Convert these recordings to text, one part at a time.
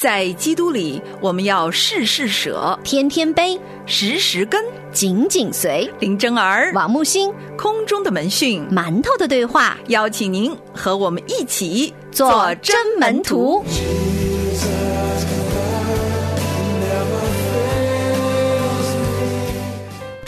在基督里，我们要事事舍，天天背，时时跟。紧紧随。林真儿，王木星，空中的门讯，馒头的对话，邀请您和我们一起做真门徒。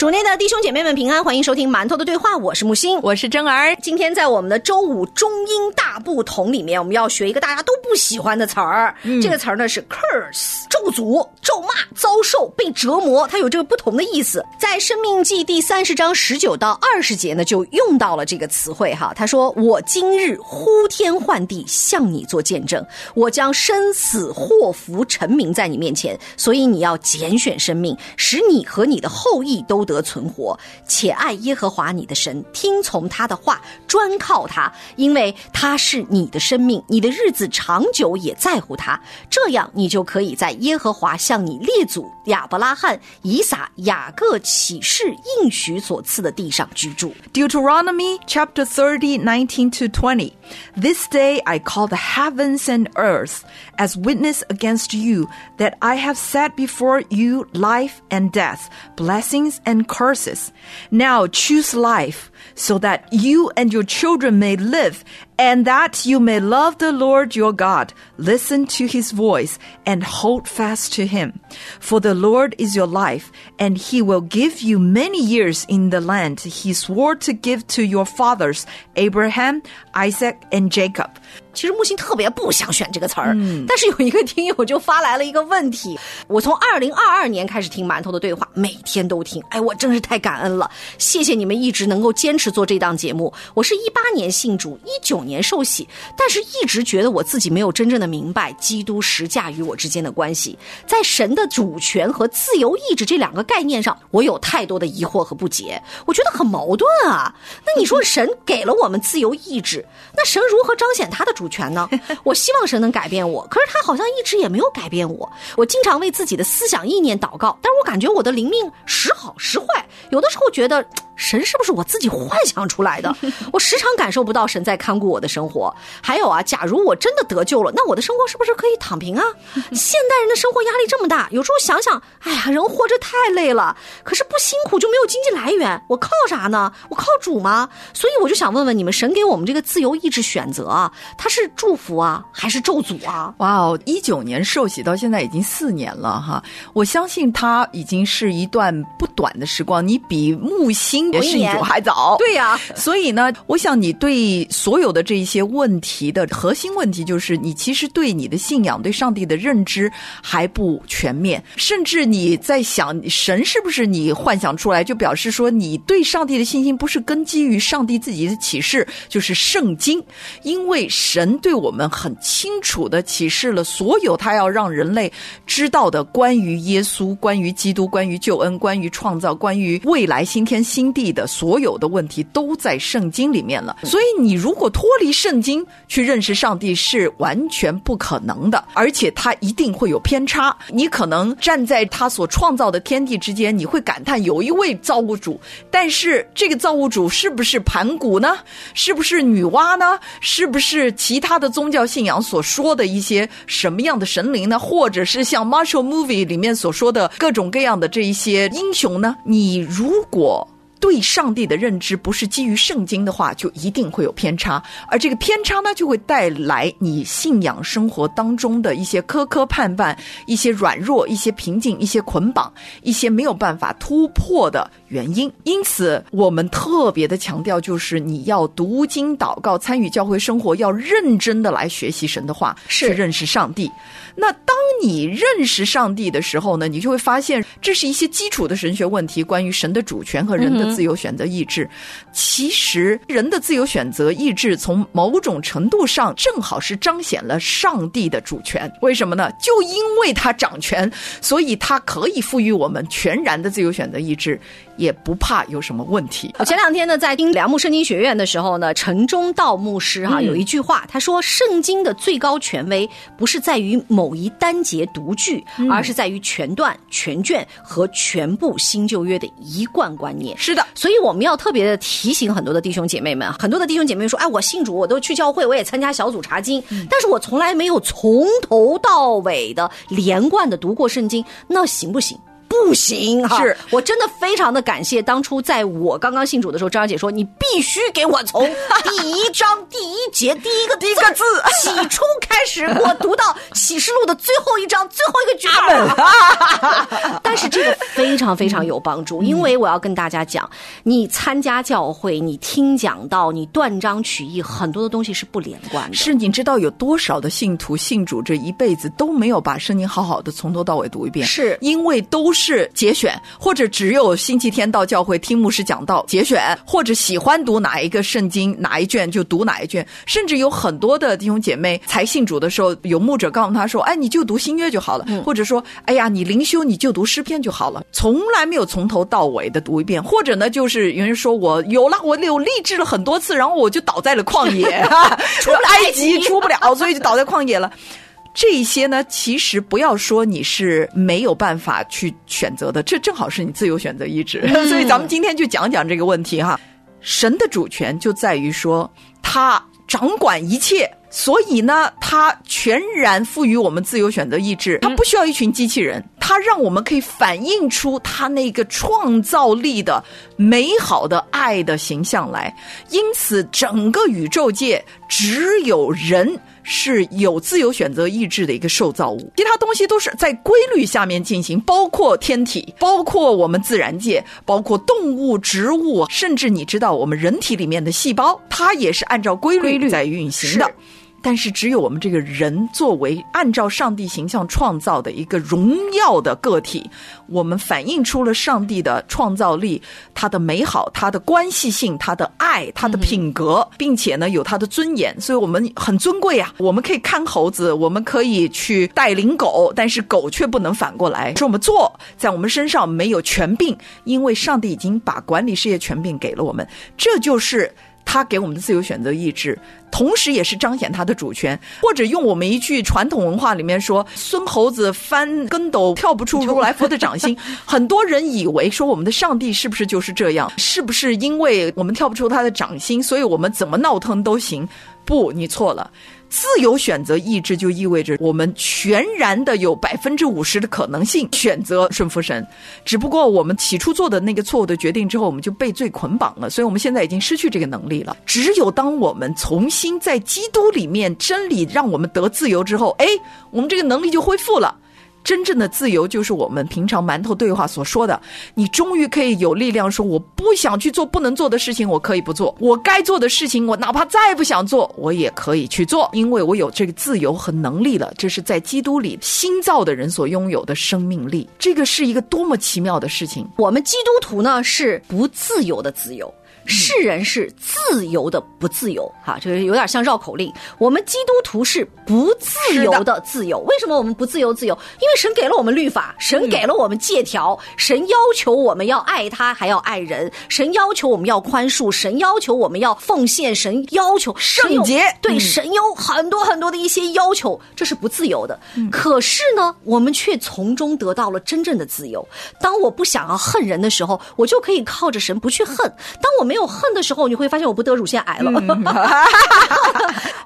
主内的弟兄姐妹们平安，欢迎收听馒头的对话，我是木星，我是真儿。今天在我们的周五中英大不同里面，我们要学一个大家都不喜欢的词儿。这个词儿呢是 curse，咒诅、咒骂、遭受、被折磨，它有这个不同的意思。在《生命记》第三十章十九到二十节呢，就用到了这个词汇哈。他说：“我今日呼天唤地向你做见证，我将生死祸福陈明在你面前，所以你要拣选生命，使你和你的后裔都得。”得存活，且爱耶和华你的神，听从他的话，专靠他，因为他是你的生命，你的日子长久也在乎他。这样，你就可以在耶和华向你列祖亚伯拉罕、以撒、雅各启示应许所赐的地上居住。Deuteronomy chapter thirty nineteen to twenty. This day I call the heavens and earth as witness against you that I have set before you life and death, blessings and curses. Now choose life so that you and your children may live and that you may love the Lord your God, listen to his voice, and hold fast to him. For the Lord is your life, and he will give you many years in the land he swore to give to your fathers, Abraham, Isaac, and Jacob. 其实木星特别不想选这个词儿，但是有一个听友就发来了一个问题。我从二零二二年开始听馒头的对话，每天都听，哎，我真是太感恩了，谢谢你们一直能够坚持做这档节目。我是一八年信主，一九。 年受洗，但是一直觉得我自己没有真正的明白基督实价与我之间的关系，在神的主权和自由意志这两个概念上，我有太多的疑惑和不解，我觉得很矛盾啊。那你说神给了我们自由意志，那神如何彰显他的主权呢？我希望神能改变我，可是他好像一直也没有改变我。我经常为自己的思想意念祷告，但是我感觉我的灵命时好时坏，有的时候觉得。神是不是我自己幻想出来的？我时常感受不到神在看顾我的生活。还有啊，假如我真的得救了，那我的生活是不是可以躺平啊？现代人的生活压力这么大，有时候想想，哎呀，人活着太累了。可是不辛苦就没有经济来源，我靠啥呢？我靠主吗？所以我就想问问你们，神给我们这个自由意志选择啊，它是祝福啊，还是咒诅啊？哇哦，一九年受洗到现在已经四年了哈，我相信他已经是一段不短的时光。你比木星。也是主还早，对呀，所以呢，我想你对所有的这一些问题的核心问题，就是你其实对你的信仰、对上帝的认知还不全面，甚至你在想神是不是你幻想出来，就表示说你对上帝的信心不是根基于上帝自己的启示，就是圣经，因为神对我们很清楚的启示了所有他要让人类知道的关于耶稣、关于基督、关于救恩、关于创造、关于未来新天新。地的所有的问题都在圣经里面了，所以你如果脱离圣经去认识上帝是完全不可能的，而且他一定会有偏差。你可能站在他所创造的天地之间，你会感叹有一位造物主，但是这个造物主是不是盘古呢？是不是女娲呢？是不是其他的宗教信仰所说的一些什么样的神灵呢？或者是像 Marshall Movie 里面所说的各种各样的这一些英雄呢？你如果对上帝的认知不是基于圣经的话，就一定会有偏差，而这个偏差呢，就会带来你信仰生活当中的一些磕磕绊绊、一些软弱、一些瓶颈、一些捆绑、一些没有办法突破的原因。因此，我们特别的强调，就是你要读经、祷告、参与教会生活，要认真的来学习神的话，是认识上帝。那当你认识上帝的时候呢，你就会发现，这是一些基础的神学问题，关于神的主权和人的。自由选择意志，其实人的自由选择意志从某种程度上正好是彰显了上帝的主权。为什么呢？就因为他掌权，所以他可以赋予我们全然的自由选择意志。也不怕有什么问题。我前两天呢，在听良木圣经学院的时候呢，陈忠道牧师哈、有一句话，他说：“圣经的最高权威不是在于某一单节独句，而是在于全段、全卷和全部新旧约的一贯观念。”是的，所以我们要特别的提醒很多的弟兄姐妹们，很多的弟兄姐妹说：“哎，我信主，我都去教会，我也参加小组查经，但是我从来没有从头到尾的连贯的读过圣经，那行不行？”不行哈！是我真的非常的感谢当初在我刚刚信主的时候，张小姐说你必须给我从 第一章第一节第一个第一个字起初开始，我读到启示录的最后一章最后一个句本。但是这个非常非常有帮助，因为我要跟大家讲，你参加教会，你听讲到，你断章取义，很多的东西是不连贯的。是你知道有多少的信徒信主这一辈子都没有把圣经好好的从头到尾读一遍，是因为都是。是节选，或者只有星期天到教会听牧师讲道节选，或者喜欢读哪一个圣经哪一卷就读哪一卷，甚至有很多的弟兄姐妹才信主的时候，有牧者告诉他说：“哎，你就读新约就好了。”或者说：“哎呀，你灵修你就读诗篇就好了。”从来没有从头到尾的读一遍，或者呢，就是有人说我有了，我有励志了很多次，然后我就倒在了旷野，出埃及，出不了，所以就倒在旷野了。这些呢，其实不要说你是没有办法去选择的，这正好是你自由选择意志。所以咱们今天就讲讲这个问题哈。神的主权就在于说，他掌管一切，所以呢，他全然赋予我们自由选择意志。他不需要一群机器人，他让我们可以反映出他那个创造力的美好的爱的形象来。因此，整个宇宙界只有人。是有自由选择意志的一个受造物，其他东西都是在规律下面进行，包括天体，包括我们自然界，包括动物、植物，甚至你知道我们人体里面的细胞，它也是按照规律在运行的。但是，只有我们这个人作为按照上帝形象创造的一个荣耀的个体，我们反映出了上帝的创造力、他的美好、他的关系性、他的爱、他的品格，并且呢有他的尊严，所以我们很尊贵啊！我们可以看猴子，我们可以去带领狗，但是狗却不能反过来说我们做，在我们身上没有权柄，因为上帝已经把管理事业权柄给了我们，这就是。他给我们的自由选择意志，同时也是彰显他的主权。或者用我们一句传统文化里面说：“孙猴子翻跟斗跳不出如来佛的掌心。”很多人以为说我们的上帝是不是就是这样？是不是因为我们跳不出他的掌心，所以我们怎么闹腾都行？不，你错了。自由选择意志就意味着我们全然的有百分之五十的可能性选择顺服神，只不过我们起初做的那个错误的决定之后，我们就被罪捆绑了，所以我们现在已经失去这个能力了。只有当我们重新在基督里面真理让我们得自由之后，哎，我们这个能力就恢复了。真正的自由就是我们平常馒头对话所说的，你终于可以有力量说，我不想去做不能做的事情，我可以不做；我该做的事情，我哪怕再不想做，我也可以去做，因为我有这个自由和能力了。这是在基督里新造的人所拥有的生命力，这个是一个多么奇妙的事情。我们基督徒呢，是不自由的自由。世人是自由的不自由，哈，就是有点像绕口令。我们基督徒是不自由的自由。为什么我们不自由自由？因为神给了我们律法，神给了我们借条，神要求我们要爱他，还要爱人。神要求我们要宽恕，神要求我们要奉献，神要求圣洁。对，神有很多很多的一些要求，这是不自由的。可是呢，我们却从中得到了真正的自由。当我不想要恨人的时候，我就可以靠着神不去恨。当我们没有恨的时候，你会发现我不得乳腺癌了。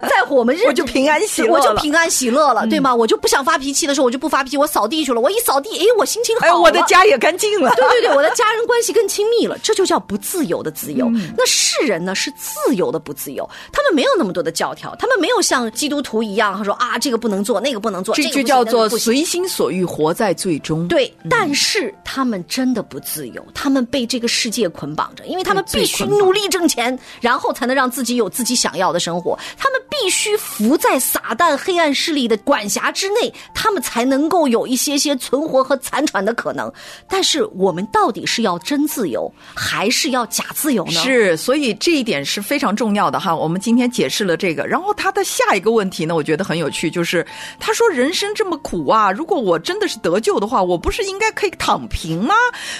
在我们日我就平安喜乐，我就平安喜乐了，对吗？我就不想发脾气的时候，我就不发脾气，我扫地去了。我一扫地，哎，我心情好了，我的家也干净了。对对对，我的家人关系更亲密了，这就叫不自由的自由。那世人呢是自由的不自由，他们没有那么多的教条，他们没有像基督徒一样，他说啊，这个不能做，那个不能做，这就叫做随心所欲，活在最终。对，但是他们真的不自由，他们被这个世界捆绑着，因为他们必须。去努力挣钱，然后才能让自己有自己想要的生活。他们必须服在撒旦黑暗势力的管辖之内，他们才能够有一些些存活和残喘的可能。但是我们到底是要真自由，还是要假自由呢？是，所以这一点是非常重要的哈。我们今天解释了这个，然后他的下一个问题呢，我觉得很有趣，就是他说人生这么苦啊，如果我真的是得救的话，我不是应该可以躺平吗？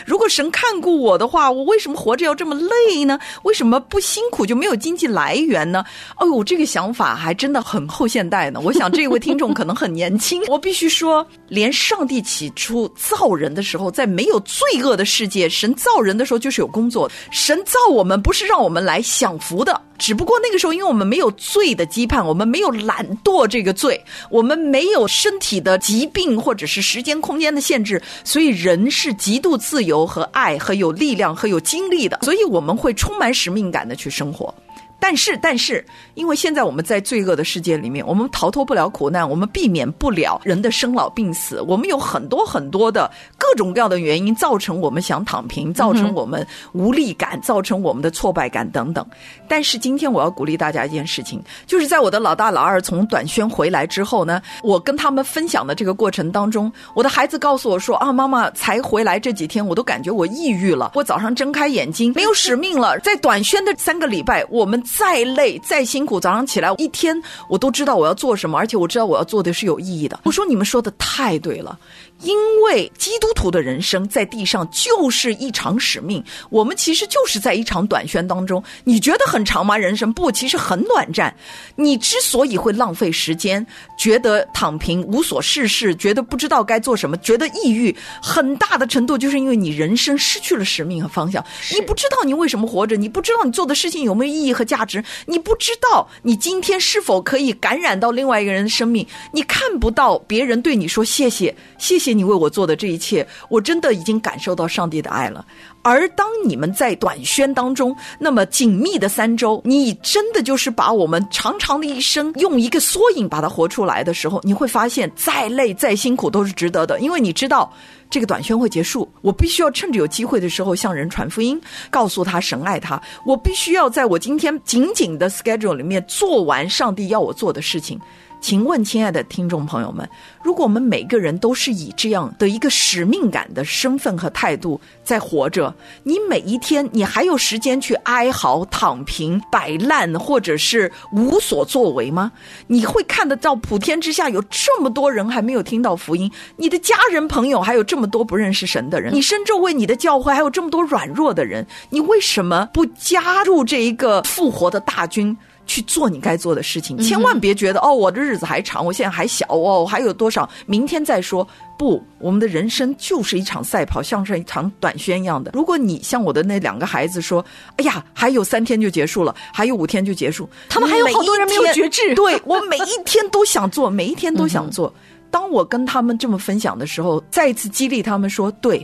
如果神看顾我的话，我为什么活着要这么累呢？为什么不辛苦就没有经济来源呢？哦呦，这个想法还真的很后现代呢。我想这位听众可能很年轻。我必须说，连上帝起初造人的时候，在没有罪恶的世界，神造人的时候就是有工作。神造我们不是让我们来享福的，只不过那个时候因为我们没有罪的羁绊，我们没有懒惰这个罪，我们没有身体的疾病或者是时间空间的限制，所以人是极度自由和爱和有力量和有精力的，所以我们会充满使命感的去生活。但是，但是，因为现在我们在罪恶的世界里面，我们逃脱不了苦难，我们避免不了人的生老病死，我们有很多很多的各种各样的原因，造成我们想躺平，造成我们无力感，造成我们的挫败感等等。但是今天我要鼓励大家一件事情，就是在我的老大老二从短宣回来之后呢，我跟他们分享的这个过程当中，我的孩子告诉我说啊，妈妈才回来这几天，我都感觉我抑郁了，我早上睁开眼睛没有使命了，在短宣的三个礼拜，我们。再累再辛苦，早上起来一天我都知道我要做什么，而且我知道我要做的是有意义的。我说你们说的太对了。因为基督徒的人生在地上就是一场使命，我们其实就是在一场短宣当中。你觉得很长吗？人生不，其实很短暂。你之所以会浪费时间，觉得躺平、无所事事，觉得不知道该做什么，觉得抑郁，很大的程度就是因为你人生失去了使命和方向。你不知道你为什么活着，你不知道你做的事情有没有意义和价价值，你不知道你今天是否可以感染到另外一个人的生命，你看不到别人对你说谢，谢谢。谢你为我做的这一切，我真的已经感受到上帝的爱了。而当你们在短宣当中那么紧密的三周，你真的就是把我们长长的一生用一个缩影把它活出来的时候，你会发现再累再辛苦都是值得的，因为你知道这个短宣会结束，我必须要趁着有机会的时候向人传福音，告诉他神爱他，我必须要在我今天紧紧的 schedule 里面做完上帝要我做的事情。请问，亲爱的听众朋友们，如果我们每个人都是以这样的一个使命感的身份和态度在活着，你每一天你还有时间去哀嚎、躺平、摆烂，或者是无所作为吗？你会看得到普天之下有这么多人还没有听到福音，你的家人朋友还有这么多不认识神的人，你身周围你的教会还有这么多软弱的人，你为什么不加入这一个复活的大军？去做你该做的事情，千万别觉得哦，我的日子还长，我现在还小哦，我还有多少，明天再说。不，我们的人生就是一场赛跑，像是一场短宣一样的。如果你像我的那两个孩子说：“哎呀，还有三天就结束了，还有五天就结束。”他们还有好多人没有觉知。对我每一天都想做，每一天都想做。当我跟他们这么分享的时候，再一次激励他们说：“对。”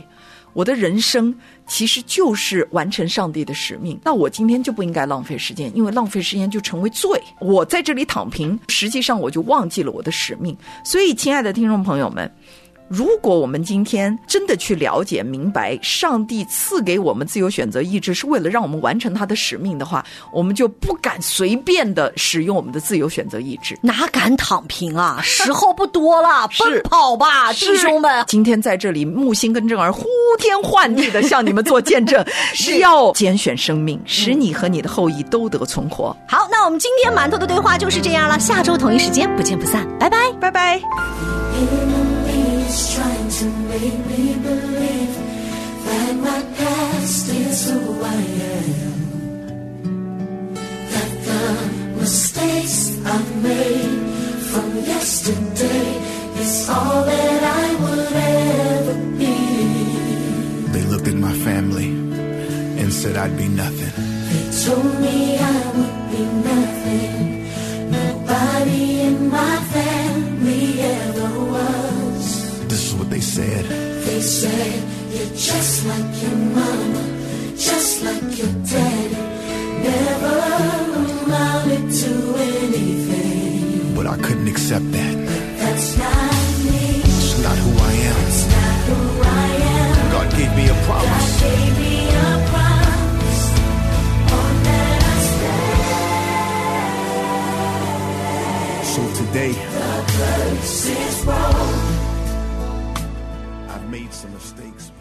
我的人生其实就是完成上帝的使命，那我今天就不应该浪费时间，因为浪费时间就成为罪。我在这里躺平，实际上我就忘记了我的使命。所以，亲爱的听众朋友们。如果我们今天真的去了解明白，上帝赐给我们自由选择意志是为了让我们完成他的使命的话，我们就不敢随便的使用我们的自由选择意志，哪敢躺平啊？时候不多了，奔跑吧，弟兄们！今天在这里，木星跟正儿呼天唤地的向你们做见证，是要拣选生命，使你和你的后裔都得存活。好，那我们今天馒头的对话就是这样了，下周同一时间不见不散，拜拜，拜拜。Is trying to make me believe that my past is who I am. That the mistakes I've made from yesterday is all that I would ever be. They looked at my family and said I'd be nothing. They told me I would be nothing. said, They said, You're just like your mama, just like your daddy, never amounted to anything. But I couldn't accept that. But that's not me. It's not who I am. It's not who I am. God gave me a promise. God gave me a promise. Oh, On that I stand. So today, the curse is broken some mistakes